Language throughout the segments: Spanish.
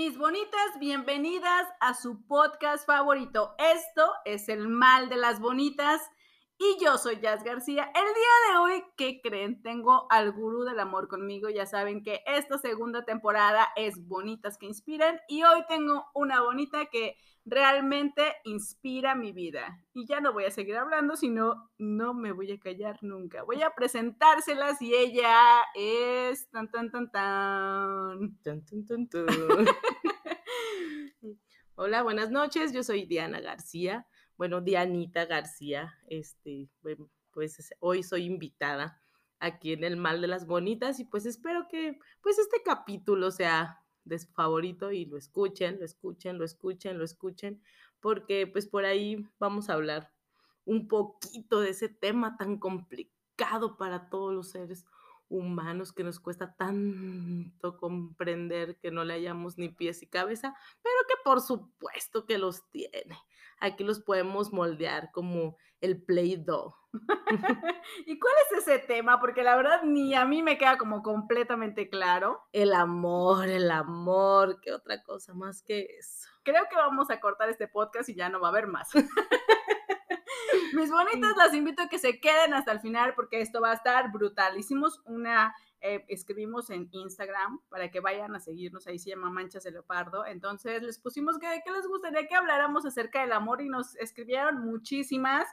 Mis bonitas, bienvenidas a su podcast favorito. Esto es El Mal de las Bonitas y yo soy Jazz García. El día de hoy, ¿qué creen? Tengo al gurú del amor conmigo. Ya saben que esta segunda temporada es Bonitas que Inspiran y hoy tengo una bonita que realmente inspira mi vida. Y ya no voy a seguir hablando, sino no me voy a callar nunca. Voy a presentárselas y ella es tan tan tan tan. Tan, tan, tan, tan. Hola, buenas noches. Yo soy Diana García. Bueno, Dianita García. Este, pues es- hoy soy invitada aquí en El Mal de las Bonitas y pues espero que pues este capítulo sea de su favorito y lo escuchen, lo escuchen, lo escuchen, lo escuchen, porque pues por ahí vamos a hablar un poquito de ese tema tan complicado para todos los seres humanos que nos cuesta tanto comprender que no le hayamos ni pies y cabeza, pero que por supuesto que los tiene. Aquí los podemos moldear como el Play-Doh. ¿Y cuál es ese tema? Porque la verdad ni a mí me queda como completamente claro. El amor, el amor, qué otra cosa más que eso. Creo que vamos a cortar este podcast y ya no va a haber más. Mis bonitas, las invito a que se queden hasta el final porque esto va a estar brutal. Hicimos una, eh, escribimos en Instagram para que vayan a seguirnos, ahí se llama Manchas de Leopardo. Entonces les pusimos que de qué les gustaría que habláramos acerca del amor y nos escribieron muchísimas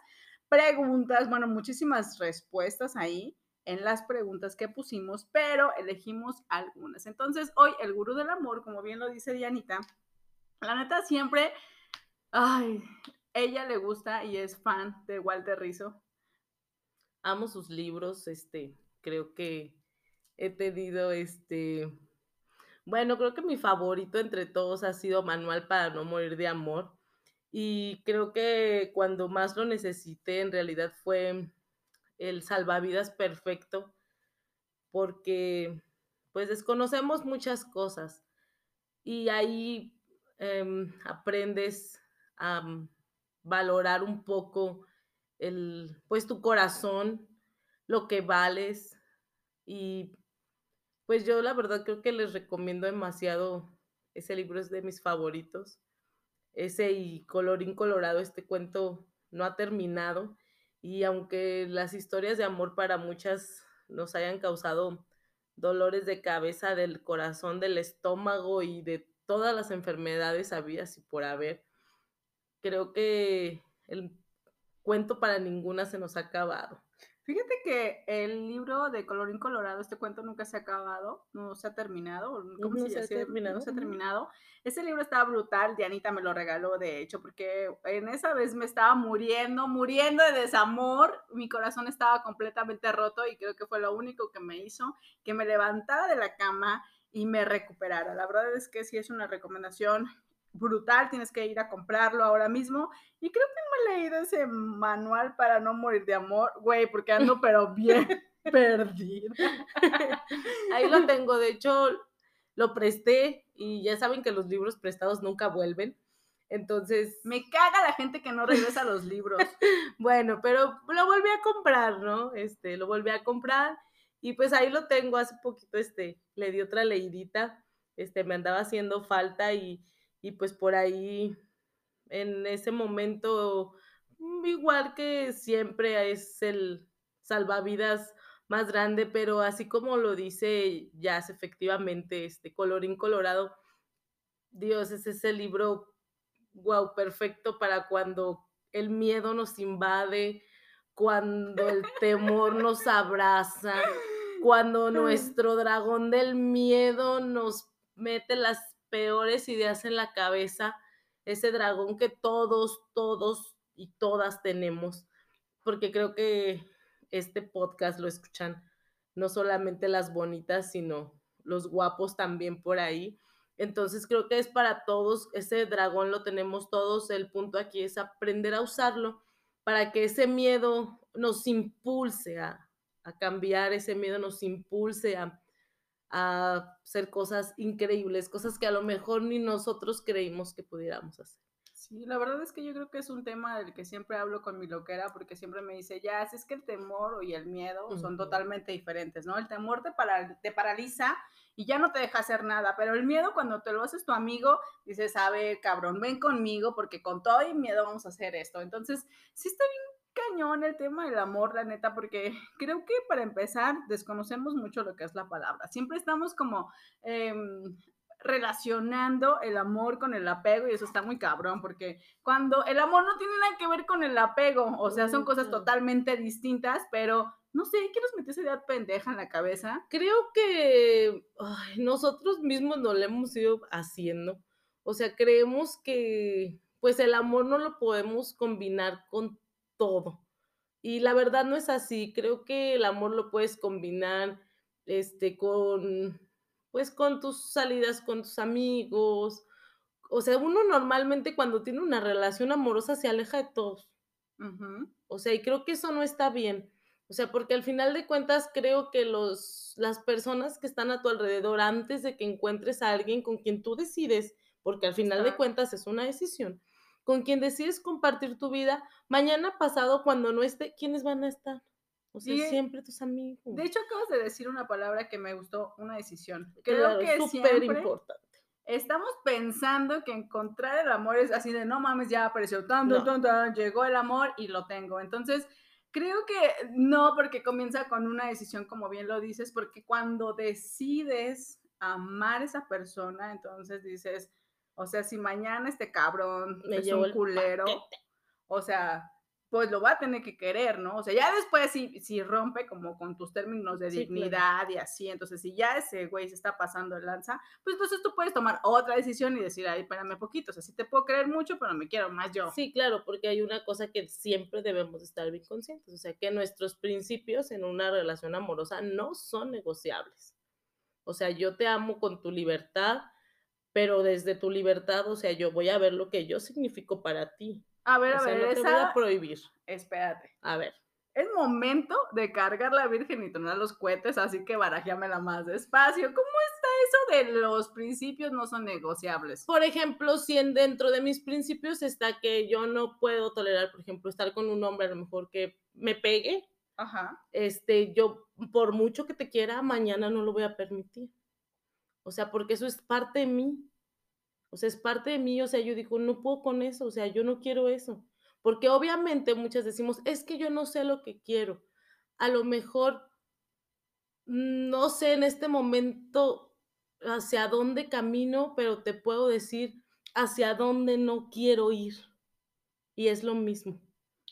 preguntas, bueno, muchísimas respuestas ahí en las preguntas que pusimos, pero elegimos algunas. Entonces, hoy el gurú del amor, como bien lo dice Dianita, la neta siempre, ay, ella le gusta y es fan de Walter Rizzo. Amo sus libros, este, creo que he tenido este, bueno, creo que mi favorito entre todos ha sido Manual para no morir de amor. Y creo que cuando más lo necesité, en realidad fue el salvavidas perfecto, porque pues desconocemos muchas cosas y ahí em, aprendes a valorar un poco el, pues tu corazón, lo que vales. Y pues yo la verdad creo que les recomiendo demasiado, ese libro es de mis favoritos, ese y colorín colorado, este cuento no ha terminado. Y aunque las historias de amor para muchas nos hayan causado dolores de cabeza, del corazón, del estómago y de todas las enfermedades habidas y por haber, creo que el cuento para ninguna se nos ha acabado. Fíjate que el libro de Colorín Colorado, este cuento nunca se ha acabado, no se ha terminado. ¿Cómo No se, se ha terminado, No se ha terminado. Ese libro estaba brutal, Dianita me lo regaló, de hecho, porque en esa vez me estaba muriendo, muriendo de desamor. Mi corazón estaba completamente roto y creo que fue lo único que me hizo que me levantara de la cama y me recuperara. La verdad es que sí es una recomendación brutal, tienes que ir a comprarlo ahora mismo. Y creo que no he leído ese manual para no morir de amor, güey, porque ando pero bien perdida. Ahí lo tengo, de hecho lo presté y ya saben que los libros prestados nunca vuelven. Entonces, Me caga la gente que no regresa los libros. bueno, pero lo volví a comprar, ¿no? Este, lo volví a comprar y pues ahí lo tengo, hace poquito, este, le di otra leidita, este, me andaba haciendo falta y, y pues por ahí, en ese momento, mm, igual que siempre es el salvavidas más grande, pero así como lo dice Jazz, efectivamente, este, colorín colorado, Dios, ese es el libro, wow, perfecto para cuando el miedo nos invade, cuando el temor nos abraza, cuando nuestro dragón del miedo nos mete las peores ideas en la cabeza, ese dragón que todos, todos y todas tenemos, porque creo que este podcast lo escuchan no solamente las bonitas, sino los guapos también por ahí. Entonces creo que es para todos, ese dragón lo tenemos todos, el punto aquí es aprender a usarlo para que ese miedo nos impulse a, a cambiar, ese miedo nos impulse a, a hacer cosas increíbles, cosas que a lo mejor ni nosotros creímos que pudiéramos hacer. Sí, la verdad es que yo creo que es un tema del que siempre hablo con mi loquera porque siempre me dice, ya, si es que el temor y el miedo son totalmente diferentes, ¿no? El temor te, para- te paraliza y ya no te deja hacer nada, pero el miedo cuando te lo haces tu amigo, dices, a ver, cabrón, ven conmigo porque con todo y miedo vamos a hacer esto. Entonces, sí está bien cañón el tema del amor, la neta, porque creo que para empezar desconocemos mucho lo que es la palabra. Siempre estamos como... em, relacionando el amor con el apego y eso está muy cabrón porque cuando el amor no tiene nada que ver con el apego, o sea, son cosas totalmente distintas, pero no sé, ¿qué nos metió esa idea pendeja en la cabeza? Creo que ay, nosotros mismos no lo hemos ido haciendo. O sea, creemos que pues el amor no lo podemos combinar con todo. Y la verdad no es así. Creo que el amor lo puedes combinar este con pues con tus salidas con tus amigos. O sea, uno normalmente cuando tiene una relación amorosa se aleja de todos. O sea, y creo que eso no está bien. O sea, porque al final de cuentas creo que los, las personas que están a tu alrededor antes de que encuentres a alguien con quien tú decides, porque al final de cuentas es una decisión, con quien decides compartir tu vida, mañana pasado cuando no esté, ¿quiénes van a estar? O sea, siempre tus amigos. De hecho, acabas de decir una palabra que me gustó, una decisión. Creo Claro, que es súper importante. estamos pensando que encontrar el amor es así de no mames, ya apareció tan, tan, No. tan, tan, llegó el amor y lo tengo. Entonces, creo que no, porque comienza con una decisión, como bien lo dices, porque cuando decides amar a esa persona, entonces dices, o sea, si mañana este cabrón Me es un culero, o sea, pues lo va a tener que querer, ¿no? O sea, ya después si, si rompe como con tus términos de Sí, claro. dignidad y así, entonces si ya ese güey se está pasando el lanza, pues entonces tú puedes tomar otra decisión y decir, ay, espérame poquito, o sea, sí te puedo creer mucho, pero me quiero más yo. Sí, claro, porque hay una cosa que siempre debemos estar bien conscientes, o sea, que nuestros principios en una relación amorosa no son negociables. O sea, yo te amo con tu libertad, pero desde tu libertad, o sea, yo voy a ver lo que yo significo para ti. A ver, O a sea, ver, no te voy a prohibir. espérate. A ver, Es momento de cargar la Virgen y tronar los cohetes, así que barajéamela más despacio. ¿Cómo está eso de los principios no son negociables? por ejemplo, si en dentro de mis principios está que yo no puedo tolerar, por ejemplo, estar con un hombre a lo mejor que me pegue, Ajá. este, yo por mucho que te quiera, mañana no lo voy a permitir. O sea, porque eso es parte de mí. O sea, es parte de mí. O sea, yo digo, no puedo con eso. O sea, yo no quiero eso. Porque obviamente muchas decimos, es que yo no sé lo que quiero. A lo mejor, no sé en este momento hacia dónde camino, pero te puedo decir hacia dónde no quiero ir. Y es lo mismo.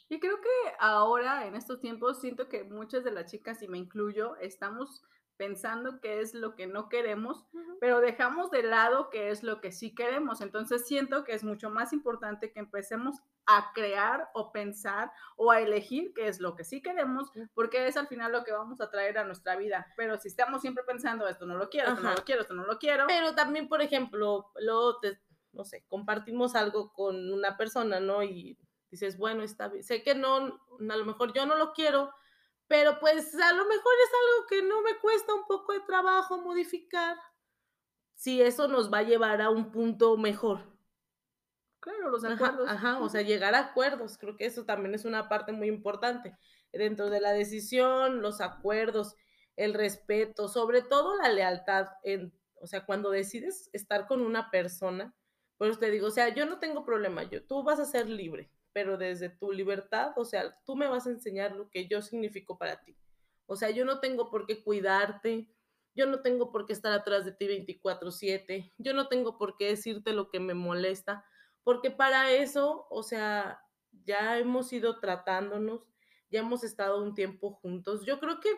Y creo que ahora, en estos tiempos, siento que muchas de las chicas, y me incluyo, estamos pensando qué es lo que no queremos, pero dejamos de lado qué es lo que sí queremos. Entonces siento que es mucho más importante que empecemos a crear o pensar o a elegir qué es lo que sí queremos, porque es al final lo que vamos a traer a nuestra vida. Pero si estamos siempre pensando, esto no lo quiero, esto no lo quiero, esto no lo quiero, Pero también, por ejemplo, luego te, no sé, compartimos algo con una persona, ¿no? Y dices, bueno, está bien, sé que no, a lo mejor yo no lo quiero, pero pues a lo mejor es algo que no me cuesta un poco de trabajo modificar, si eso nos va a llevar a un punto mejor. claro, los acuerdos. ajá, o sea, llegar a acuerdos, creo que eso también es una parte muy importante. Dentro de la decisión, los acuerdos, el respeto, sobre todo la lealtad, en, o sea, cuando decides estar con una persona, pues te digo, o sea, yo no tengo problema, yo, tú vas a ser libre, pero desde tu libertad, o sea, tú me vas a enseñar lo que yo significo para ti. O sea, yo no tengo por qué cuidarte, yo no tengo por qué estar atrás de ti 24/7, yo no tengo por qué decirte lo que me molesta, porque para eso, o sea, ya hemos ido tratándonos, ya hemos estado un tiempo juntos. Yo creo que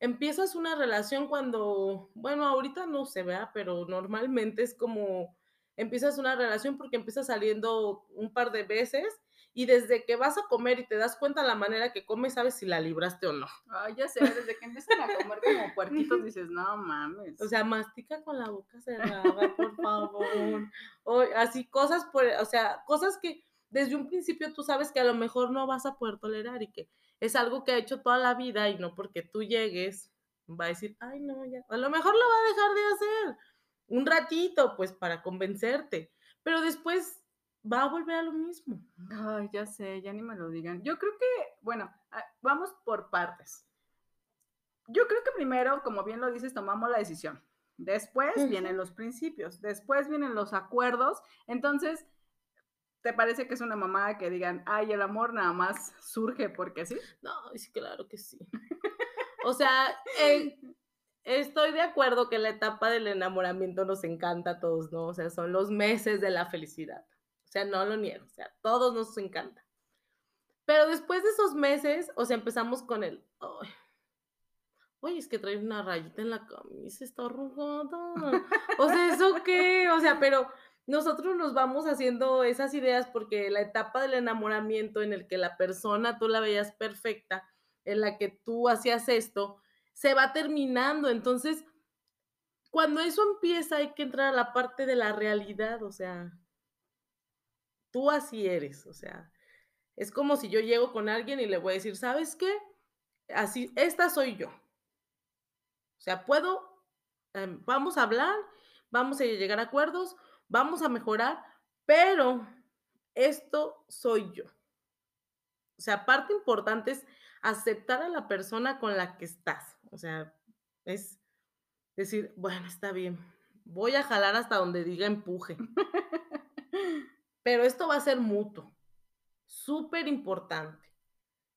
empiezas una relación cuando, bueno, ahorita no se vea, pero normalmente es como empiezas una relación porque empiezas saliendo un par de veces y desde que vas a comer y te das cuenta la manera que comes, sabes si la libraste o no. Ay, ya sé, desde que empiezan a comer como puerquitos dices, no mames. O sea, mastica con la boca cerrada, por favor. O así cosas, por, o sea, cosas que desde un principio tú sabes que a lo mejor no vas a poder tolerar y que es algo que ha hecho toda la vida y no porque tú llegues va a decir, ay, no, ya, a lo mejor lo va a dejar de hacer un ratito, pues para convencerte, pero después va a volver a lo mismo. Ay, ya sé, ya ni me lo digan. Yo creo que, bueno, ah, vamos por partes. Yo creo que primero, como bien lo dices, tomamos la decisión. Después vienen los principios, después vienen los acuerdos. Entonces, ¿te parece que es una mamada que digan, ay, el amor nada más surge porque sí? No, sí, claro que sí. o sea, eh, estoy de acuerdo que la etapa del enamoramiento nos encanta a todos, ¿no? O sea, son los meses de la felicidad. O sea, no lo niego, o sea, todos nos encanta. Pero después de esos meses, o sea, empezamos con el, oye, es que trae una rayita en la camisa, está arrugada. O sea, ¿eso qué? O sea, pero nosotros nos vamos haciendo esas ideas porque la etapa del enamoramiento en el que la persona tú la veías perfecta, en la que tú hacías esto, se va terminando. Entonces, cuando eso empieza hay que entrar a la parte de la realidad, o sea, tú así eres, o sea, es como si yo llego con alguien y le voy a decir, ¿sabes qué? Así, esta soy yo. O sea, puedo, em, vamos a hablar, vamos a llegar a acuerdos, vamos a mejorar, pero esto soy yo. O sea, parte importante es aceptar a la persona con la que estás. O sea, es decir, bueno, está bien, voy a jalar hasta donde diga empuje. Pero esto va a ser mutuo. Súper importante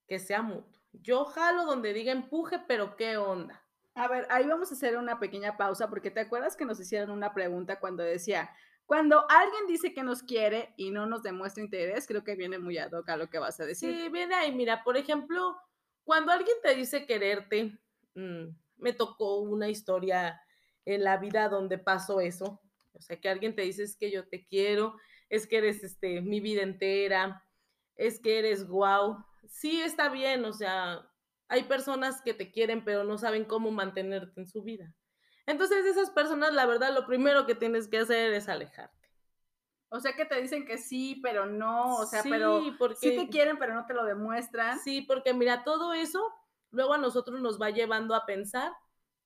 que sea mutuo. Yo jalo donde diga empuje, pero ¿qué onda? A ver, ahí vamos a hacer una pequeña pausa porque te acuerdas que nos hicieron una pregunta cuando decía, cuando alguien dice que nos quiere y no nos demuestra interés, creo que viene muy ad hoc a lo que vas a decir. Sí, viene ahí, mira, por ejemplo, cuando alguien te dice quererte, mm, me tocó una historia en la vida donde pasó eso. O sea, que alguien te dice es que yo te quiero, es que eres este, mi vida entera, es que eres guau. Sí, está bien, o sea, hay personas que te quieren, pero no saben cómo mantenerte en su vida. Entonces, esas personas, la verdad, lo primero que tienes que hacer es alejarte. O sea, que te dicen que sí, pero no, o sea, pero porque, sí te quieren, pero no te lo demuestran. Sí, porque mira, todo eso luego a nosotros nos va llevando a pensar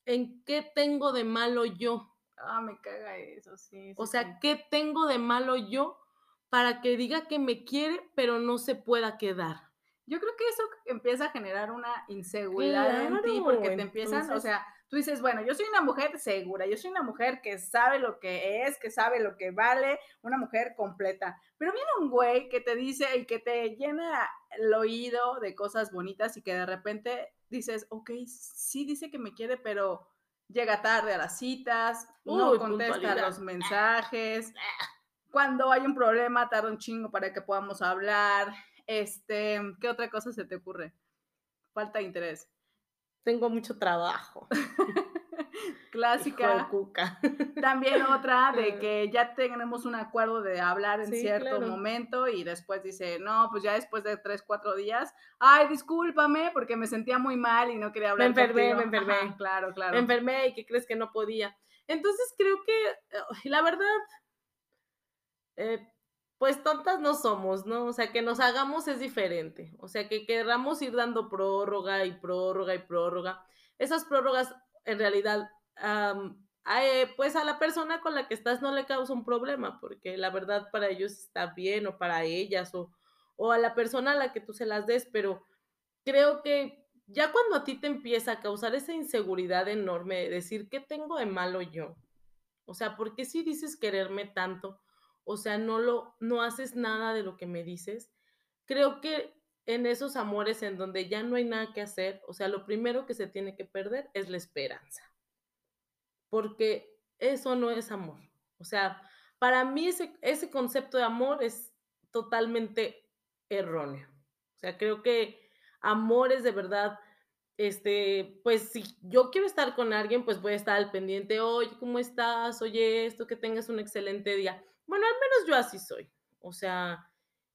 en qué tengo de malo yo. Ah, me caga eso, sí. o sea, ¿qué tengo de malo yo para que diga que me quiere, pero no se pueda quedar? Yo creo que eso empieza a generar una inseguridad en ti, porque te empiezan, o sea, tú dices, bueno, yo soy una mujer segura, yo soy una mujer que sabe lo que es, que sabe lo que vale, una mujer completa. Pero viene un güey que te dice y que te llena el oído de cosas bonitas y que de repente dices, ok, sí dice que me quiere, pero llega tarde a las citas, no contesta los mensajes. Cuando hay un problema, tarda un chingo para que podamos hablar. Este, ¿qué otra cosa se te ocurre? Falta de interés. Tengo mucho trabajo. Clásica. También otra de que ya tenemos un acuerdo de hablar en cierto momento y después dice, no, pues ya después de tres, cuatro días, ay, discúlpame porque me sentía muy mal y no quería hablar. Me enfermé, me enfermé. claro, claro. Me enfermé y que crees que no podía. Entonces creo que, la verdad, eh, pues tontas no somos, ¿no? O sea, que nos hagamos es diferente. O sea, que queramos ir dando prórroga y prórroga y prórroga. Esas prórrogas en realidad pues a la persona con la que estás no le causa un problema, porque la verdad para ellos está bien o para ellas o, o a la persona a la que tú se las des, pero creo que ya cuando a ti te empieza a causar esa inseguridad enorme de decir, ¿qué tengo de malo yo? O sea, ¿por qué si dices quererme tanto? O sea, no lo, no haces nada de lo que me dices. Creo que en esos amores en donde ya no hay nada que hacer, o sea, lo primero que se tiene que perder es la esperanza porque eso no es amor. O sea, para mí ese, ese concepto de amor es totalmente erróneo. O sea, creo que amor es de verdad, este, pues si yo quiero estar con alguien, pues voy a estar al pendiente, oye, ¿cómo estás? Oye, esto, que tengas un excelente día. Bueno, al menos yo así soy. O sea,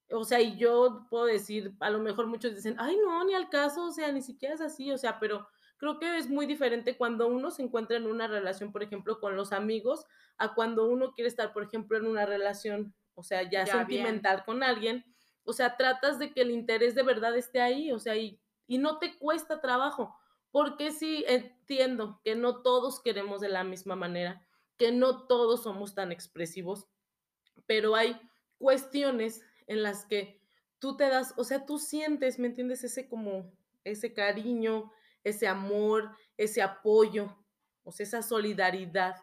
O sea, y yo puedo decir, a lo mejor muchos dicen, ay, no, ni al caso, o sea, ni siquiera es así, o sea, pero creo que es muy diferente cuando uno se encuentra en una relación, por ejemplo, con los amigos, a cuando uno quiere estar, por ejemplo, en una relación, o sea, ya, Ya, sentimental con alguien. O sea, tratas de que el interés de verdad esté ahí, o sea, y, y no te cuesta trabajo, porque sí entiendo que no todos queremos de la misma manera, que no todos somos tan expresivos, pero hay cuestiones en las que tú te das, o sea, tú sientes, ¿me entiendes? Ese como, ese cariño, ese amor, ese apoyo, o sea, esa solidaridad,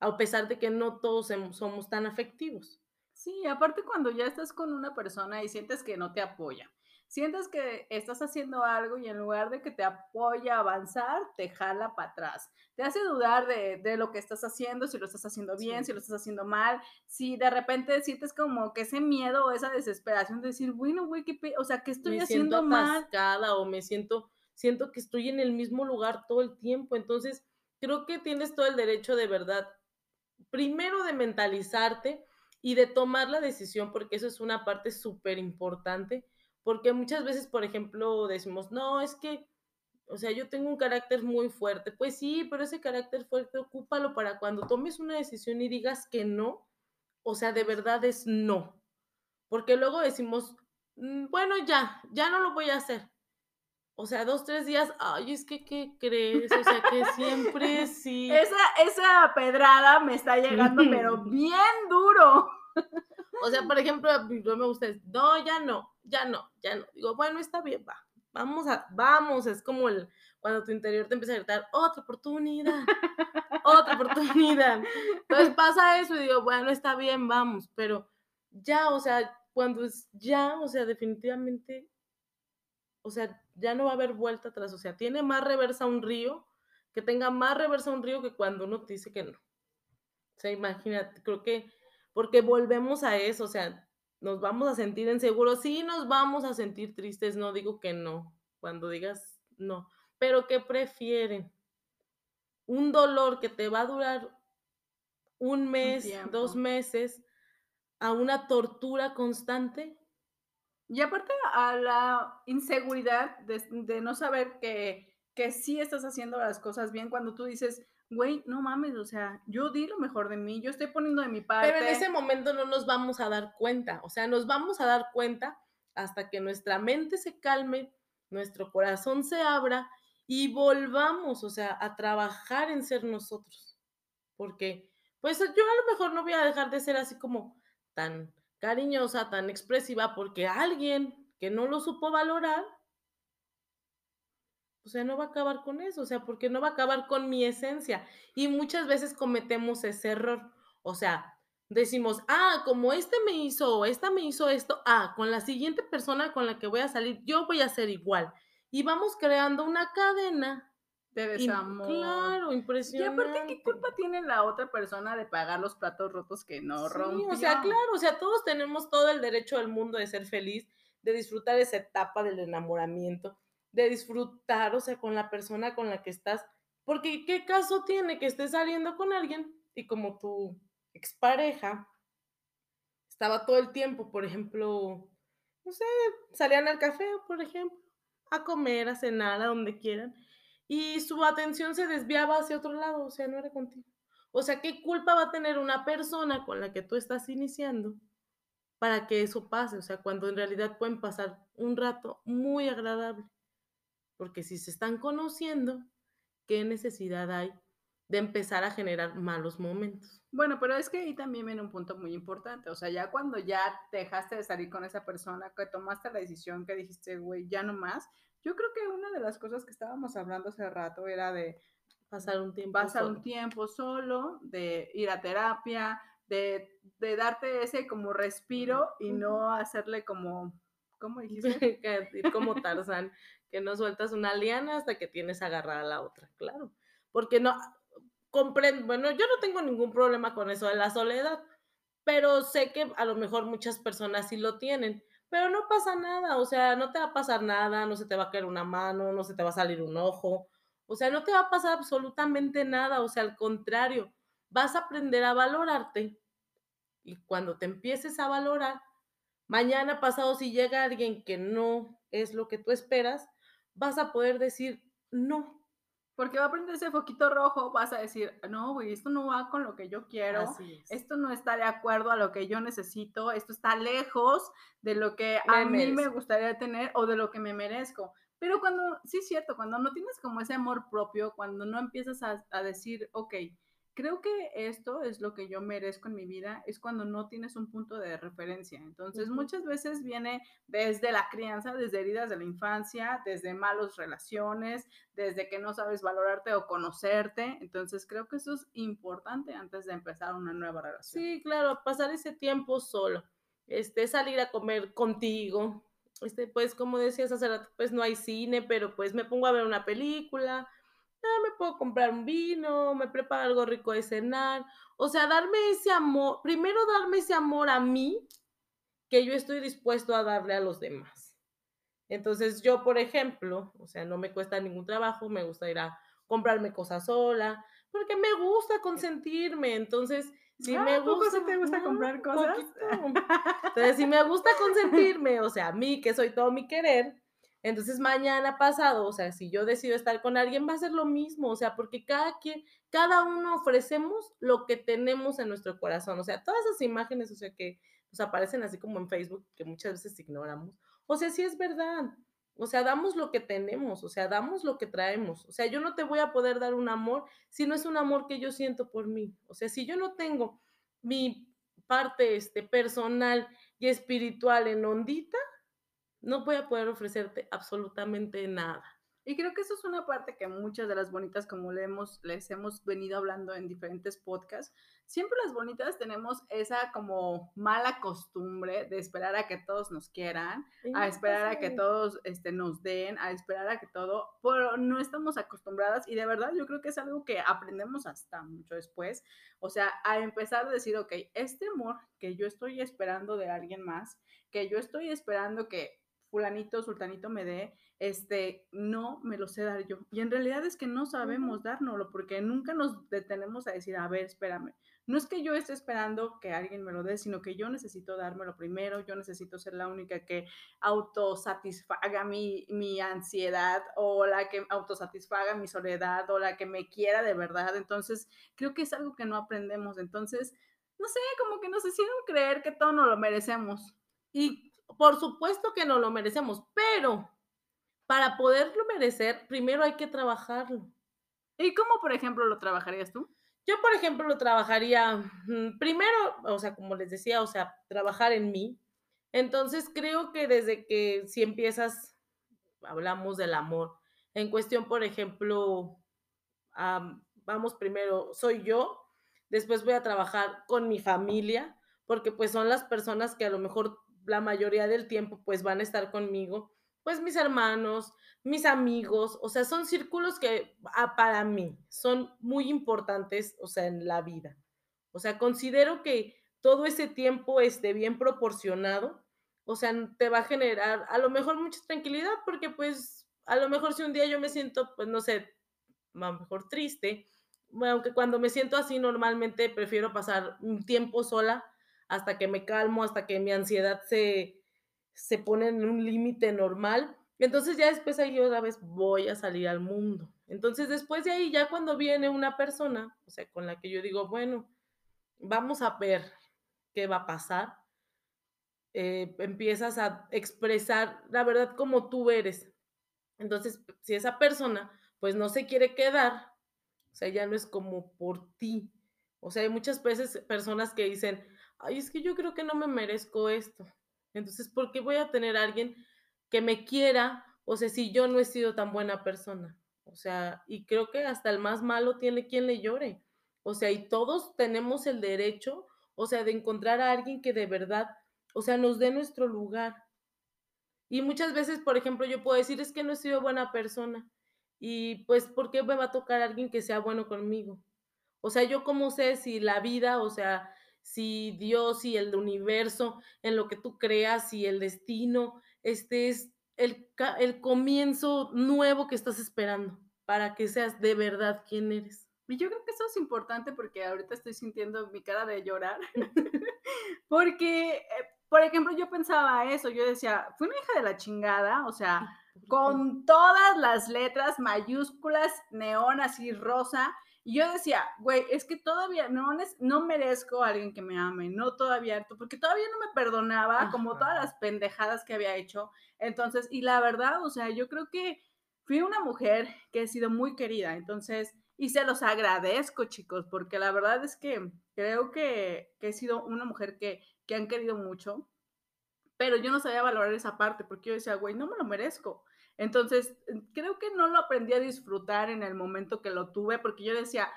a pesar de que no todos somos tan afectivos. Sí, aparte cuando ya estás con una persona y sientes que no te apoya, sientes que estás haciendo algo y en lugar de que te apoya a avanzar, te jala para atrás. Te hace dudar de, de lo que estás haciendo, si lo estás haciendo bien, Sí. si lo estás haciendo mal, si de repente sientes como que ese miedo o esa desesperación de decir, bueno, güey, ¿qué pe- o sea, ¿qué estoy me haciendo mal? o me siento, siento que estoy en el mismo lugar todo el tiempo. Entonces, creo que tienes todo el derecho de verdad, primero de mentalizarte y de tomar la decisión, porque eso es una parte súper importante, porque muchas veces, por ejemplo, decimos, no, es que, o sea, yo tengo un carácter muy fuerte. Pues sí, pero ese carácter fuerte, ocúpalo para cuando tomes una decisión y digas que no, o sea, de verdad es no. Porque luego decimos, "Mm, bueno, ya, ya no lo voy a hacer. O sea, dos, tres días, ay, es que, ¿qué crees? O sea, que siempre sí. Esa, esa pedrada me está llegando, pero bien duro. O sea, por ejemplo, no me gusta, no, ya no, ya no, ya no. Digo, bueno, está bien, va, vamos a, vamos, es como el, cuando tu interior te empieza a gritar, otra oportunidad, otra oportunidad. Entonces pasa eso y digo, bueno, está bien, vamos, pero ya, o sea, cuando es ya, o sea, definitivamente, o sea, ya no va a haber vuelta atrás, o sea, tiene más reversa un río, que tenga más reversa un río que cuando uno te dice que no. O sea, imagínate, creo que, porque volvemos a eso, o sea, nos vamos a sentir inseguros, sí nos vamos a sentir tristes, no digo que no, cuando digas no, pero ¿qué prefieren? Un dolor que te va a durar un mes, dos meses, a una tortura constante. Y aparte a la inseguridad de, de no saber que, que sí estás haciendo las cosas bien cuando tú dices, güey, no mames, o sea, yo di lo mejor de mí, yo estoy poniendo de mi parte. Pero en ese momento no nos vamos a dar cuenta, o sea, nos vamos a dar cuenta hasta que nuestra mente se calme, nuestro corazón se abra y volvamos, o sea, a trabajar en ser nosotros. Porque, pues yo a lo mejor no voy a dejar de ser así como tan cariñosa, tan expresiva, porque alguien que no lo supo valorar, o sea, no va a acabar con eso, o sea, porque no va a acabar con mi esencia. Y muchas veces cometemos ese error, o sea, decimos, ah, como este me hizo esta me hizo esto, ah, con la siguiente persona con la que voy a salir, yo voy a ser igual. Y vamos creando una cadena. de desamor. claro, Y impresionante. aparte, ¿qué culpa tiene la otra persona de pagar los platos rotos que no Sí, rompió? o sea, claro, o sea, todos tenemos todo el derecho del mundo de ser feliz, de disfrutar esa etapa del enamoramiento, de disfrutar, o sea, con la persona con la que estás, porque ¿qué caso tiene que estés saliendo con alguien y como tu expareja estaba todo el tiempo, por ejemplo, no sé, salían al café, por ejemplo, a comer, a cenar, a donde quieran, y su atención se desviaba hacia otro lado, o sea, no era contigo. O sea, ¿qué culpa va a tener una persona con la que tú estás iniciando para que eso pase? O sea, cuando en realidad pueden pasar un rato muy agradable. Porque si se están conociendo, ¿qué necesidad hay de empezar a generar malos momentos? Bueno, pero es que ahí también viene un punto muy importante. O sea, ya cuando ya dejaste de salir con esa persona, que tomaste la decisión, que dijiste, güey, ya no más. Yo creo que una de las cosas que estábamos hablando hace rato era de Pasar un tiempo pasar solo. un tiempo solo, de ir a terapia, de, de darte ese como respiro y no hacerle como, ¿cómo dijiste? Como Tarzán, que no sueltas una liana hasta que tienes agarrada la otra, claro. Porque no, comprendo, bueno, yo no tengo ningún problema con eso de la soledad, pero sé que a lo mejor muchas personas sí lo tienen, pero no pasa nada, o sea, no te va a pasar nada, no se te va a caer una mano, no se te va a salir un ojo, o sea, no te va a pasar absolutamente nada, o sea, al contrario, vas a aprender a valorarte y cuando te empieces a valorar, Mañana pasado, si llega alguien que no es lo que tú esperas, vas a poder decir no. Porque va a prender ese foquito rojo, vas a decir, no, güey, esto no va con lo que yo quiero, es. esto no está de acuerdo a lo que yo necesito, esto está lejos de lo que Me a mí me gustaría tener o de lo que me merezco. Pero cuando, sí es cierto, cuando no tienes como ese amor propio, cuando no empiezas a, a decir, ok, creo que esto es lo que yo merezco en mi vida, es cuando no tienes un punto de referencia. Entonces, Ujú. muchas veces viene desde la crianza, desde heridas de la infancia, desde malas relaciones, desde que no sabes valorarte o conocerte. Entonces, creo que eso es importante antes de empezar una nueva relación. Sí, claro, pasar ese tiempo solo, este, salir a comer contigo, este, pues como decías hace rato, pues no hay cine, pero pues me pongo a ver una película, ah, me puedo comprar un vino, me preparo algo rico de cenar, o sea, darme ese amor, primero darme ese amor a mí que yo estoy dispuesto a darle a los demás. Entonces yo, por ejemplo, o sea, no me cuesta ningún trabajo, me gusta ir a comprarme cosas sola, porque me gusta consentirme, entonces si Ah, me ¿a poco sí gusta te gusta ah, comprar cosas? poquito. Entonces, si me gusta consentirme, o sea, a mí que soy todo mi querer, entonces mañana pasado, o sea, si yo decido estar con alguien, va a ser lo mismo, o sea, porque cada quien, cada uno ofrecemos lo que tenemos en nuestro corazón, o sea, todas esas imágenes, o sea, que nos aparecen así como en Facebook, que muchas veces ignoramos, o sea, sí es verdad, o sea, damos lo que tenemos, o sea, damos lo que traemos, o sea, yo no te voy a poder dar un amor si no es un amor que yo siento por mí, o sea, si yo no tengo mi parte este, personal y espiritual en ondita, no voy a poder ofrecerte absolutamente nada. Y creo que eso es una parte que muchas de las bonitas, como le hemos, les hemos venido hablando en diferentes podcasts, siempre las bonitas tenemos esa como mala costumbre de esperar a que todos nos quieran, a esperar a que todos este, nos den, a esperar a que todo, pero no estamos acostumbradas y de verdad yo creo que es algo que aprendemos hasta mucho después, o sea, a empezar a decir, ok, este amor que yo estoy esperando de alguien más, que yo estoy esperando que fulanito, sultanito me dé, este, no me lo sé dar yo. Y en realidad es que no sabemos Ujú. dárnoslo, porque nunca nos detenemos a decir, a ver, espérame. No es que yo esté esperando que alguien me lo dé, sino que yo necesito dármelo primero, yo necesito ser la única que autosatisfaga mi, mi ansiedad o la que autosatisfaga mi soledad o la que me quiera de verdad. Entonces, creo que es algo que no aprendemos. Entonces, no sé, como que nos hicieron creer que todo nos lo merecemos. Y por supuesto que no lo merecemos, pero para poderlo merecer, primero hay que trabajarlo. ¿Y cómo, por ejemplo, lo trabajarías tú? Yo, por ejemplo, lo trabajaría, mm, primero, o sea, como les decía, o sea, trabajar en mí. Entonces, creo que desde que si empiezas, hablamos del amor, en cuestión, por ejemplo, am, vamos primero, soy yo, después voy a trabajar con mi familia, porque pues son las personas que a lo mejor la mayoría del tiempo pues van a estar conmigo, pues mis hermanos, mis amigos, o sea, son círculos que ah, para mí son muy importantes, o sea, en la vida. O sea, considero que todo ese tiempo esté bien proporcionado, o sea, te va a generar a lo mejor mucha tranquilidad, porque pues a lo mejor si un día yo me siento, pues no sé, a lo mejor triste, aunque cuando me siento así normalmente prefiero pasar un tiempo sola hasta que me calmo, hasta que mi ansiedad se, se pone en un límite normal. Entonces ya después ahí otra vez voy a salir al mundo. Entonces después de ahí ya cuando viene una persona, o sea, con la que yo digo, bueno, vamos a ver qué va a pasar, eh, empiezas a expresar la verdad como tú eres. Entonces, si esa persona pues no se quiere quedar, o sea, ya no es como por ti. O sea, hay muchas veces personas que dicen, ay, es que yo creo que no me merezco esto. Entonces, ¿por qué voy a tener a alguien que me quiera? O sea, si yo no he sido tan buena persona. O sea, y creo que hasta el más malo tiene quien le llore. O sea, y todos tenemos el derecho, o sea, de encontrar a alguien que de verdad, o sea, nos dé nuestro lugar. Y muchas veces, por ejemplo, yo puedo decir, es que no he sido buena persona. Y pues, ¿por qué me va a tocar alguien que sea bueno conmigo? O sea, yo cómo sé si la vida, o sea, si Dios y el universo, en lo que tú creas y el destino, este es el, el comienzo nuevo que estás esperando para que seas de verdad quien eres. Y yo creo que eso es importante porque ahorita estoy sintiendo mi cara de llorar. porque, eh, por ejemplo, yo pensaba eso, yo decía, fue una hija de la chingada, o sea, con todas las letras mayúsculas, neón así rosa, y yo decía, güey, es que todavía no, no merezco a alguien que me ame, no todavía, porque todavía no me perdonaba como todas las pendejadas que había hecho. Entonces, y la verdad, o sea, yo creo que fui una mujer que he sido muy querida, entonces, y se los agradezco, chicos, porque la verdad es que creo que, he sido una mujer que, que han querido mucho, pero yo no sabía valorar esa parte, porque yo decía, güey, no me lo merezco. Entonces, creo que no lo aprendí a disfrutar en el momento que lo tuve, porque yo decía,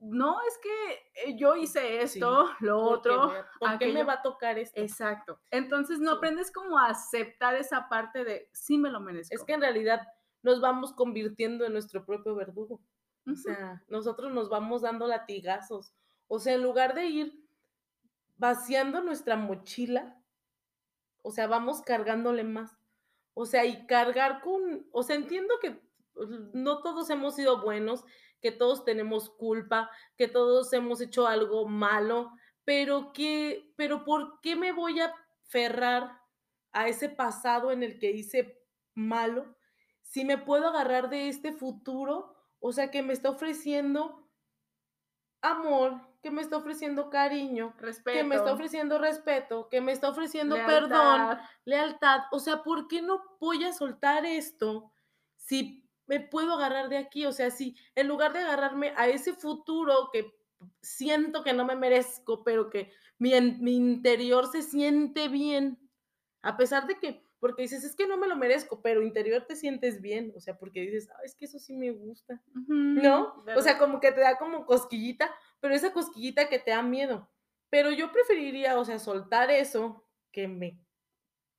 no, es que eh, yo hice esto, lo otro. ¿Por qué me va a tocar esto? Exacto. Entonces, no aprendes como a aceptar esa parte de sí me lo merezco. Es que en realidad nos vamos convirtiendo en nuestro propio verdugo. O sea, nosotros nos vamos dando latigazos. O sea, en lugar de ir vaciando nuestra mochila, o sea, vamos cargándole más. O sea, y cargar con, o sea, entiendo que pues, no todos hemos sido buenos, que todos tenemos culpa, que todos hemos hecho algo malo, pero que, pero ¿por qué me voy a ferrar a ese pasado en el que hice malo si me puedo agarrar de este futuro? O sea, que me está ofreciendo amor, que me está ofreciendo cariño, que me está ofreciendo respeto, que me está ofreciendo perdón, lealtad. O sea, ¿por qué no voy a soltar esto si me puedo agarrar de aquí? O sea, si en lugar de agarrarme a ese futuro que siento que no me merezco, pero que mi, mi interior se siente bien, a pesar de que porque dices, es que no me lo merezco, pero interior te sientes bien, o sea, porque dices, ah, es que eso sí me gusta, ¿no? O sea, como que te da como cosquillita, pero esa cosquillita que te da miedo. Pero yo preferiría, o sea, soltar eso que me,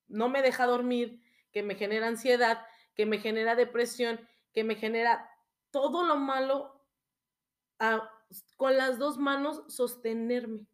no me deja dormir, que me genera ansiedad, que me genera depresión, que me genera todo lo malo, con las dos manos sostenerme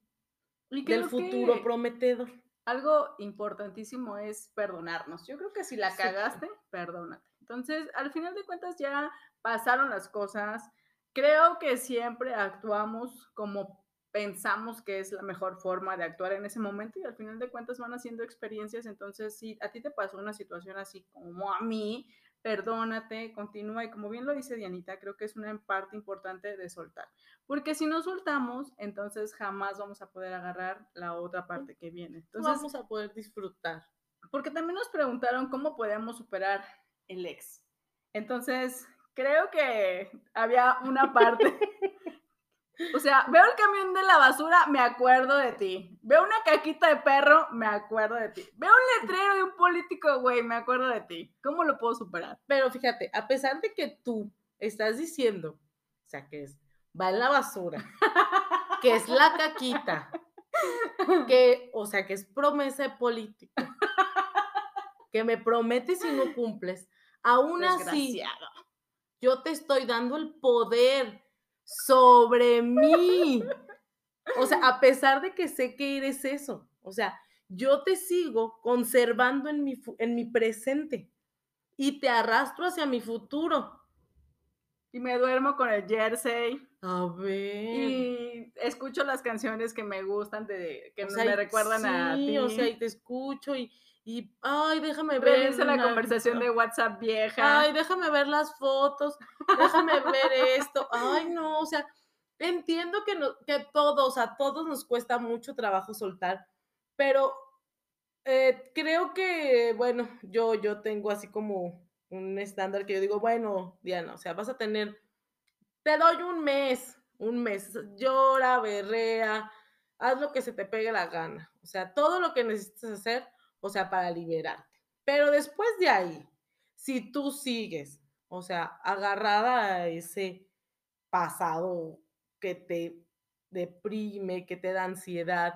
del futuro prometedor algo importantísimo es perdonarnos. Yo creo que si la cagaste, perdónate. Entonces, al final de cuentas ya pasaron las cosas. Creo que siempre actuamos como pensamos que es la mejor forma de actuar en ese momento y al final de cuentas van haciendo experiencias. Entonces, si a ti te pasó una situación así como a mí, perdónate, continúa y como bien lo dice Dianita, creo que es una parte importante de soltar, porque si no soltamos, entonces jamás vamos a poder agarrar la otra parte que viene. Entonces vamos a poder disfrutar. Porque también nos preguntaron cómo podemos superar el ex. Entonces, creo que había una parte O sea, veo el camión de la basura, me acuerdo de ti. Veo una caquita de perro, me acuerdo de ti. Veo un letrero de un político, güey, me acuerdo de ti. ¿Cómo lo puedo superar? Pero fíjate, a pesar de que tú estás diciendo, o sea, que es, va en la basura, que es la caquita, que, o sea, que es promesa de político, que me prometes y no cumples, aún así, yo te estoy dando el poder sobre mí. O sea, a pesar de que sé que eres eso, o sea, yo te sigo conservando en mi, en mi presente y te arrastro hacia mi futuro. Y me duermo con el jersey. A ver. Y escucho las canciones que me gustan, de, que me recuerdan a ti. O sea, y te escucho y, y ay, déjame ver. la conversación de WhatsApp vieja. Ay, déjame ver las fotos, déjame ver esto. Ay, no, o sea, entiendo que, no, que todos, a todos nos cuesta mucho trabajo soltar, pero eh, creo que, bueno, yo, yo tengo así como un estándar que yo digo, bueno, Diana, o sea, vas a tener, te doy un mes, un mes, llora, berrea, haz lo que se te pegue la gana. O sea, todo lo que necesitas hacer o sea, para liberarte. Pero después de ahí, si tú sigues, o sea, agarrada a ese pasado que te deprime, que te da ansiedad,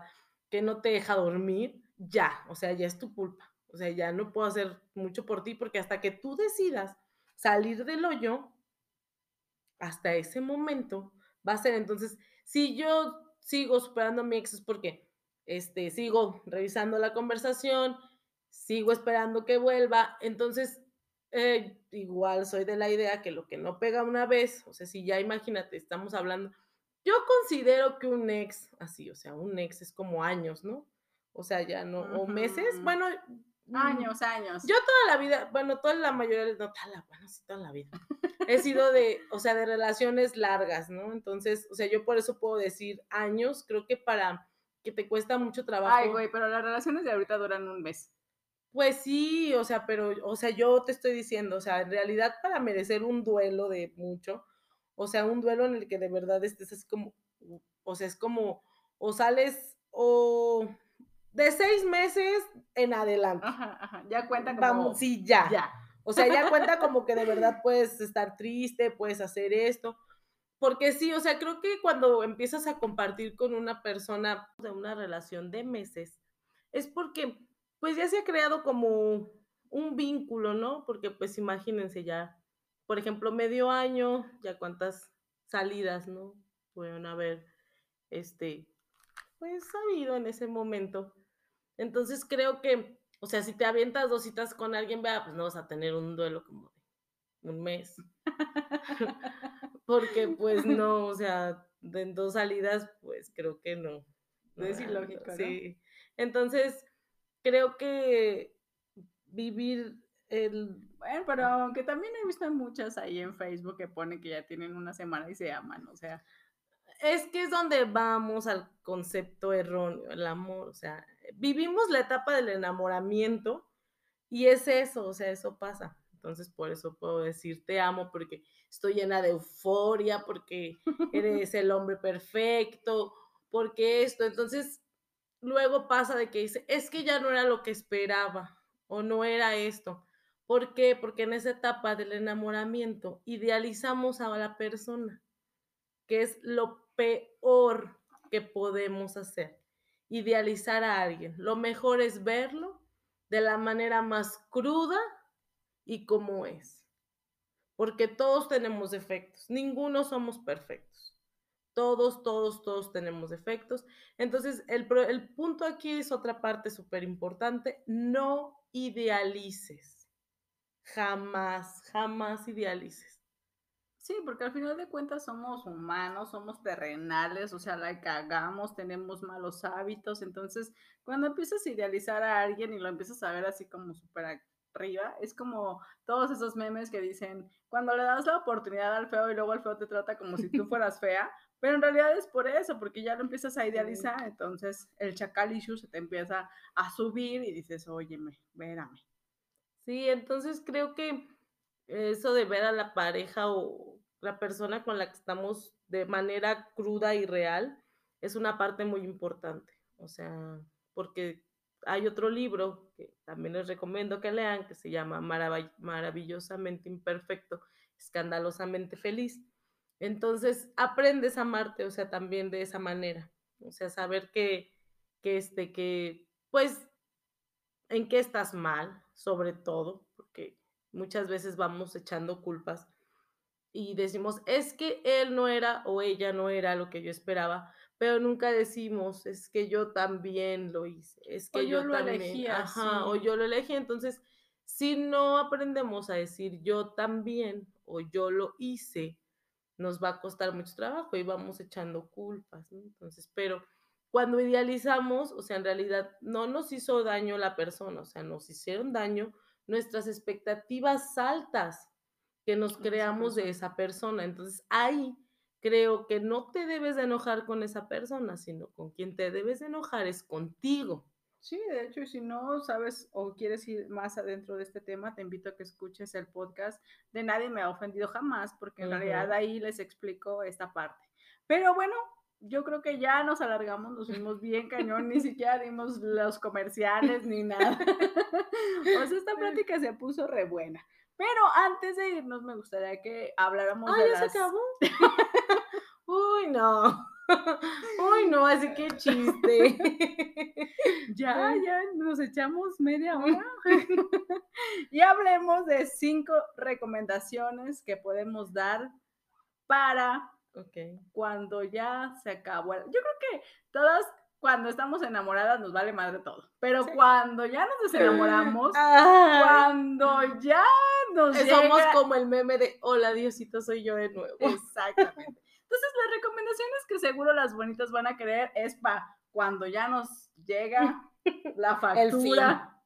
que no te deja dormir, ya, o sea, ya es tu culpa. O sea, ya no puedo hacer mucho por ti porque hasta que tú decidas salir del hoyo, hasta ese momento va a ser entonces, si yo sigo superando mi ex es porque este, sigo revisando la conversación, sigo esperando que vuelva, entonces eh, igual soy de la idea que lo que no pega una vez, o sea, si ya imagínate, estamos hablando, yo considero que un ex, así, o sea, un ex es como años, ¿no? o sea, ya no, o meses, bueno, mm, Años, años. Yo toda la vida, bueno, toda la mayoría, no toda la, bueno, sí, toda la vida. He sido de, o sea, de relaciones largas, ¿no? Entonces, o sea, yo por eso puedo decir años, creo que para que te cuesta mucho trabajo. Ay, güey, pero las relaciones de ahorita duran un mes. Pues sí, o sea, pero, o sea, yo te estoy diciendo, o sea, en realidad para merecer un duelo de mucho, o sea, un duelo en el que de verdad estés así como, o sea, es como, o sales, o de seis meses en adelante. Ajá, ajá. Ya cuenta como. Vamos, sí, ya. Ya. O sea, ya cuenta como que de verdad puedes estar triste, puedes hacer esto. Porque sí, o sea, creo que cuando empiezas a compartir con una persona de una relación de meses, es porque pues ya se ha creado como un vínculo, ¿no? Porque pues imagínense ya, por ejemplo, medio año, ya cuántas salidas, ¿no? Pueden haber, este, pues habido en ese momento. Entonces creo que, o sea, si te avientas dos citas con alguien, vea, pues no vas a tener un duelo como de un mes. Porque pues no, o sea, en dos salidas, pues creo que no. no, Es ah, ilógico, ¿no? Sí. Entonces, creo que vivir el... Bueno, pero aunque también he visto muchas ahí en Facebook que ponen que ya tienen una semana y se aman, o sea. Es que es donde vamos al concepto erróneo, el amor, o sea, vivimos la etapa del enamoramiento y es eso, o sea, eso pasa. Entonces, por eso puedo decir te amo, porque estoy llena de euforia, porque eres el hombre perfecto, porque esto. Entonces, luego pasa de que dice, es que ya no era lo que esperaba o no era esto. ¿Por qué? Porque en esa etapa del enamoramiento idealizamos a la persona, que es lo peor que podemos hacer. Idealizar a alguien. Lo mejor es verlo de la manera más cruda y como es. Porque todos tenemos defectos, ninguno somos perfectos. Todos, todos, todos tenemos defectos. Entonces, el punto aquí es otra parte súper importante. No idealices. Jamás, jamás idealices. Sí, porque al final de cuentas somos humanos, somos terrenales, o sea, la cagamos, tenemos malos hábitos, entonces cuando empiezas a idealizar a alguien y lo empiezas a ver así como súper arriba, es como todos esos memes que dicen, cuando le das la oportunidad al feo y luego el feo te trata como si tú fueras fea, pero en realidad es por eso, porque ya lo empiezas a idealizar, entonces el chacal issue se te empieza a subir y dices, óyeme, vérame. Sí, entonces creo que eso de ver a la pareja o la persona con la que estamos de manera cruda y real es una parte muy importante. O sea, porque hay otro libro que también les recomiendo que lean que se llama Marav- Maravillosamente Imperfecto, Escandalosamente Feliz. Entonces aprendes a amarte, o sea, también de esa manera. O sea, saber que, que este, que, pues, en qué estás mal, sobre todo, porque muchas veces vamos echando culpas y decimos, es que él no era o ella no era lo que yo esperaba, pero nunca decimos, es que yo también lo hice, es O que yo yo, lo también, elegí ajá, o yo lo elegí, entonces, si no aprendemos a decir yo también o yo lo hice, nos va a costar mucho trabajo y vamos echando culpas, ¿no? Entonces, pero cuando idealizamos, o sea, en realidad no nos hizo daño la persona, o sea, nos hicieron daño nuestras expectativas altas que nos creamos de esa persona. Entonces, ahí creo que no te debes de enojar con esa persona, sino con quien te debes de enojar es contigo. Sí, de hecho, y si no sabes o quieres ir más adentro de este tema, te invito a que escuches el podcast de Nadie me ha ofendido jamás, porque en Ujú. realidad ahí les explico esta parte. Pero bueno, yo creo que ya nos alargamos, nos fuimos bien cañón, ni siquiera dimos los comerciales ni nada. o sea, esta plática se puso re buena. Pero antes de irnos, me gustaría que habláramos Ah, de ya las... se acabó. Uy, no. Uy, no, así que chiste. Ya, ya nos echamos media hora. y hablemos de cinco recomendaciones que podemos dar para cuando ya se acabó. Yo creo que todas, cuando estamos enamoradas, nos vale madre todo. Pero Sí. cuando ya nos desenamoramos, Ay, cuando ya nos eh, somos llega- como el meme de Hola Diosito, soy yo de nuevo. Exactamente. Entonces, las recomendaciones que seguro las bonitas van a querer es para cuando ya nos llega La El factura.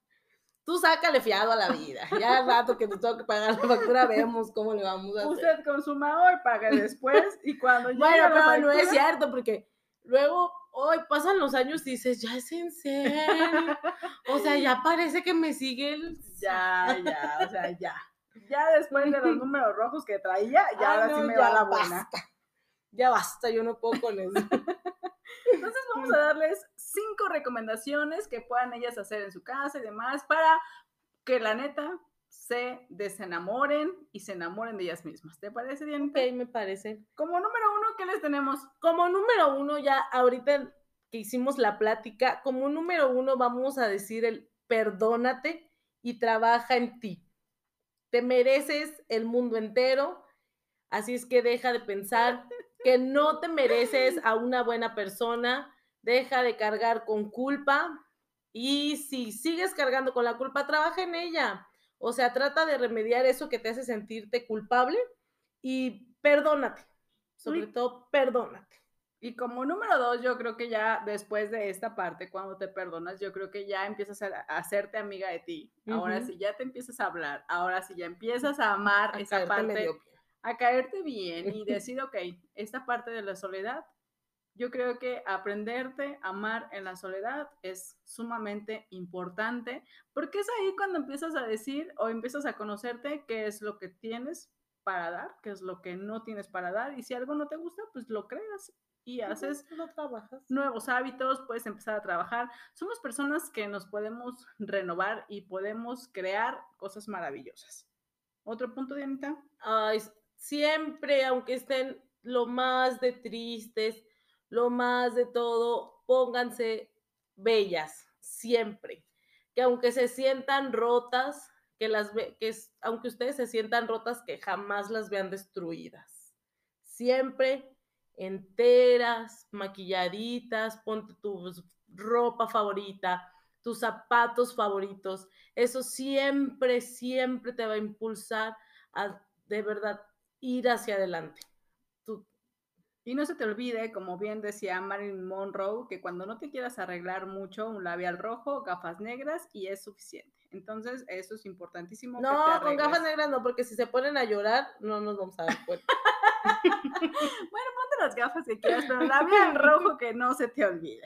Tú sácale fiado a la vida. Ya al rato que te tengo que pagar la factura, vemos cómo le vamos a hacer. Usted consuma hoy, pague después y cuando llegue Bueno, la pero no es factura- cierto, porque luego, hoy pasan los años y dices, ya es en serio. O sea, ya parece que me sigue el. Ya, ya, o sea, ya. Ya después de los números rojos que traía, ya Ay, ahora no, sí me va la buena. basta. Ya basta, yo no puedo con eso. Entonces vamos a darles cinco recomendaciones que puedan ellas hacer en su casa y demás para que la neta se desenamoren y se enamoren de ellas mismas. ¿Te parece, Dianita? Ok, me parece. Como número uno, ¿qué les tenemos? Como número uno, ya ahorita que hicimos la plática, como número uno vamos a decir el perdónate y trabaja en ti. Te mereces el mundo entero, así es que deja de pensar que no te mereces a una buena persona, deja de cargar con culpa y si sigues cargando con la culpa, trabaja en ella. O sea, trata de remediar eso que te hace sentirte culpable y perdónate. Sobre Uy. todo, perdónate. Y como número dos, yo creo que ya después de esta parte, cuando te perdonas, yo creo que ya empiezas a, a hacerte amiga de ti. Ahora sí ya te empiezas a hablar, ahora sí ya empiezas a amar A esa parte, a caerte bien y decir, ok, esta parte de la soledad, yo creo que aprenderte a amar en la soledad es sumamente importante, porque es ahí cuando empiezas a decir o empiezas a conocerte qué es lo que tienes para dar, qué es lo que no tienes para dar, y si algo no te gusta, pues lo creas y haces no trabajas. nuevos hábitos, puedes empezar a trabajar. Somos personas que nos podemos renovar y podemos crear cosas maravillosas. ¿Otro punto, Dianita? Ay, siempre, aunque estén lo más de tristes, lo más de todo, pónganse bellas, siempre. Que aunque se sientan rotas, que las que aunque ustedes se sientan rotas, que jamás las vean destruidas. Siempre enteras, maquilladitas, ponte tu ropa favorita, tus zapatos favoritos. Eso siempre, siempre te va a impulsar a de verdad ir hacia adelante. Y no se te olvide, como bien decía Marilyn Monroe, que cuando no te quieras arreglar mucho, un labial rojo, gafas negras y es suficiente. Entonces, eso es importantísimo. no, con gafas negras no, porque si se ponen a llorar, no nos vamos a dar cuenta. Ponte las gafas que quieras, pero labial rojo que no se te olvide.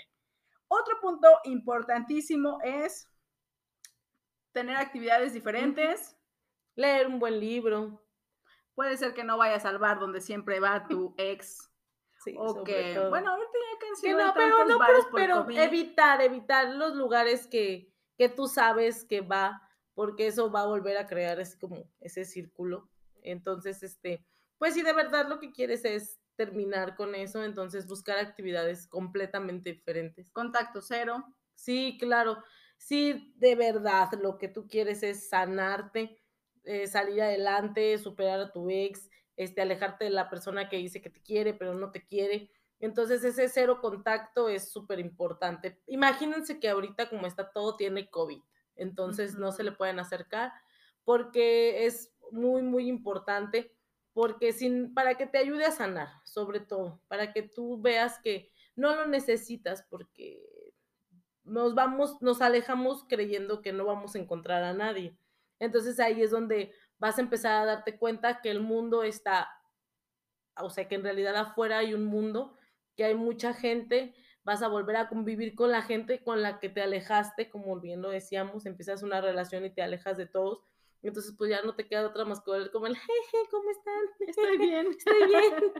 Otro punto importantísimo es tener actividades diferentes. Leer un buen libro. Puede ser que no vayas al bar donde siempre va tu ex. Sí, o sobre que, todo. bueno, ahorita ya Que no, pero no, evitar, evitar los lugares que, que tú sabes que va, porque eso va a volver a crear así como ese círculo. Entonces, este, pues si de verdad lo que quieres es terminar con eso, entonces buscar actividades completamente diferentes. Contacto cero. Sí, claro. Si de verdad lo que tú quieres es sanarte, eh, salir adelante, superar a tu ex, este, alejarte de la persona que dice que te quiere, pero no te quiere. Entonces ese cero contacto es súper importante. Imagínense que ahorita como está todo tiene COVID, entonces no se le pueden acercar porque es muy, muy importante, porque sin, para que te ayude a sanar, sobre todo, para que tú veas que no lo necesitas porque nos vamos, nos alejamos creyendo que no vamos a encontrar a nadie. Entonces ahí es donde vas a empezar a darte cuenta que el mundo está, o sea, que en realidad afuera hay un mundo, que hay mucha gente, vas a volver a convivir con la gente con la que te alejaste, como bien lo decíamos, empiezas una relación y te alejas de todos. Entonces, pues ya no te queda otra más que como el, jeje, ¿cómo están? Estoy bien. Estoy bien.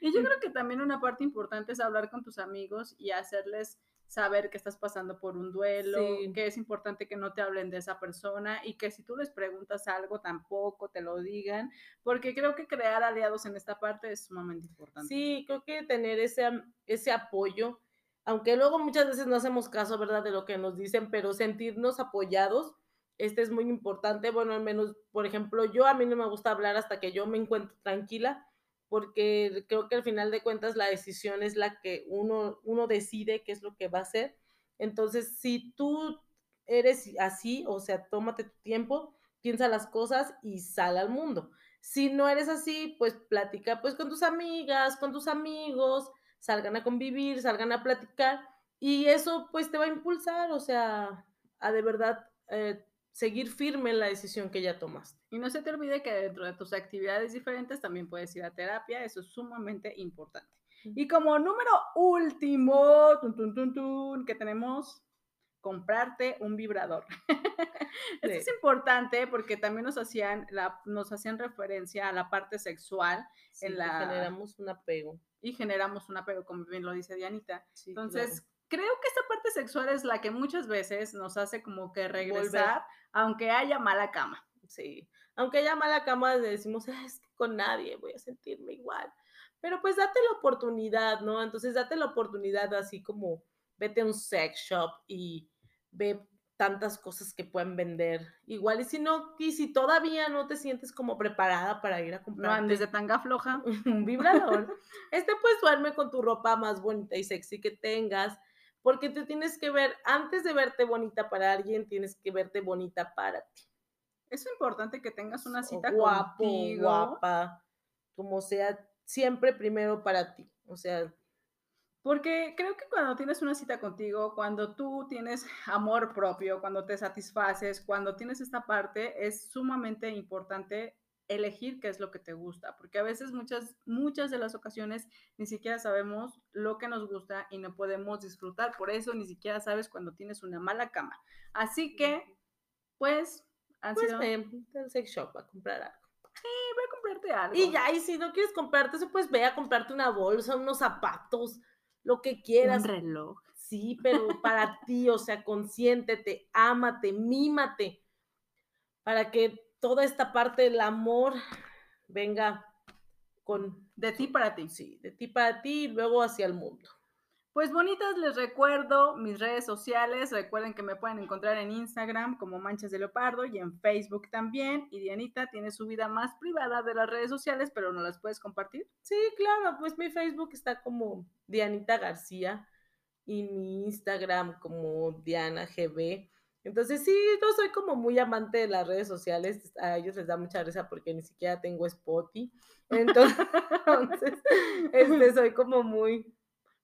Y yo creo que también una parte importante es hablar con tus amigos y hacerles saber que estás pasando por un duelo, Sí. que es importante que no te hablen de esa persona y que si tú les preguntas algo tampoco te lo digan, porque creo que crear aliados en esta parte es sumamente importante. Sí, creo que tener ese, ese apoyo, aunque luego muchas veces no hacemos caso, ¿verdad?, de lo que nos dicen, pero sentirnos apoyados, este es muy importante. Bueno, al menos, por ejemplo, yo a mí no me gusta hablar hasta que yo me encuentro tranquila, porque creo que al final de cuentas la decisión es la que uno, uno decide qué es lo que va a hacer. Entonces, si tú eres así, o sea, tómate tu tiempo, piensa las cosas y sal al mundo. Si no eres así, pues platica pues con tus amigas, con tus amigos, salgan a convivir, salgan a platicar Y eso pues te va a impulsar, o sea, a de verdad eh, seguir firme en la decisión que ya tomaste. Y no se te olvide que dentro de tus actividades diferentes también puedes ir a terapia, eso es sumamente importante. Y como número último, tun, tun, tun, tun, que tenemos, comprarte un vibrador. Esto es importante porque también nos hacían, la, nos hacían referencia a la parte sexual Sí, en la... generamos un apego. y generamos un apego, como bien lo dice Dianita. Sí, Entonces, claro. Creo que esta parte sexual es la que muchas veces nos hace como que regresar, aunque haya mala cama. Sí, aunque haya mala cama, decimos, "Ah, es que con nadie voy a sentirme igual. Pero pues date la oportunidad, ¿no? Entonces date la oportunidad así como vete a un sex shop y ve tantas cosas que pueden vender. Igual y si no, y si todavía no te sientes como preparada para ir a No comprar andes de tanga floja. un vibrador, este pues duerme con tu ropa más bonita y sexy que tengas, porque te tienes que ver, antes de verte bonita para alguien, tienes que verte bonita para ti. Es importante que tengas una o cita guapo, contigo. guapa, como sea, siempre primero para ti. O sea, Porque creo que cuando tienes una cita contigo, cuando tú tienes amor propio, cuando te satisfaces, cuando tienes esta parte, es sumamente importante elegir qué es lo que te gusta, porque a veces muchas muchas de las ocasiones ni siquiera sabemos lo que nos gusta y no podemos disfrutar, por eso ni siquiera sabes cuando tienes una mala cama. Así que, pues, han pues sido- ve al sex shop a comprar algo. voy a comprarte algo. Y ya, y si no quieres comprarte eso, pues ve a comprarte una bolsa, unos zapatos, lo que quieras. un reloj. Sí, pero para ti, o sea, consiéntete, ámate, mímate, para que toda esta parte del amor venga con, De ti para ti. sí, de ti para ti y luego hacia el mundo. Pues bonitas, les recuerdo mis redes sociales. Recuerden que me pueden encontrar en Instagram como Manchas de Leopardo y en Facebook también. Y Dianita tiene su vida más privada de las redes sociales, pero no las puedes compartir. Sí, claro, pues mi Facebook está como Dianita García y mi Instagram como Diana GB. Entonces sí, yo soy como muy amante de las redes sociales, a ellos les da mucha risa porque ni siquiera tengo Spotify. Entonces, este, soy como muy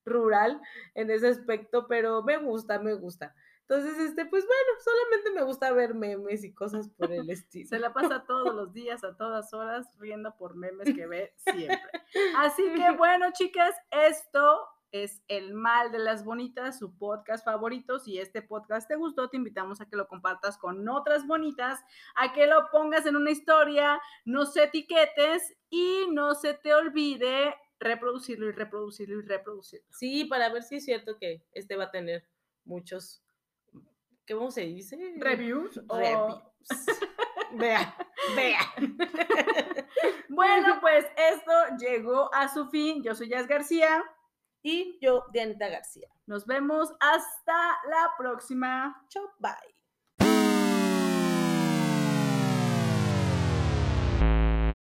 rural en ese aspecto, pero me gusta, me gusta. Entonces, este, pues bueno, solamente me gusta ver memes y cosas por el estilo. Se la pasa todos los días, a todas horas, riendo por memes que ve siempre. Así que bueno, chicas, esto es El Mal de las Bonitas, su podcast favorito. Si este podcast te gustó, te invitamos a que lo compartas con otras bonitas, a que lo pongas en una historia, no se etiquetes y no se te olvide reproducirlo y reproducirlo y reproducirlo. Sí, para ver si es cierto que este va a tener muchos, ¿cómo se dice? Reviews. o- Reviews. Vea, vea. Bueno, pues esto llegó a su fin. Yo soy Jazz García. Y yo, Dianita García. Nos vemos hasta la próxima. Chao, bye.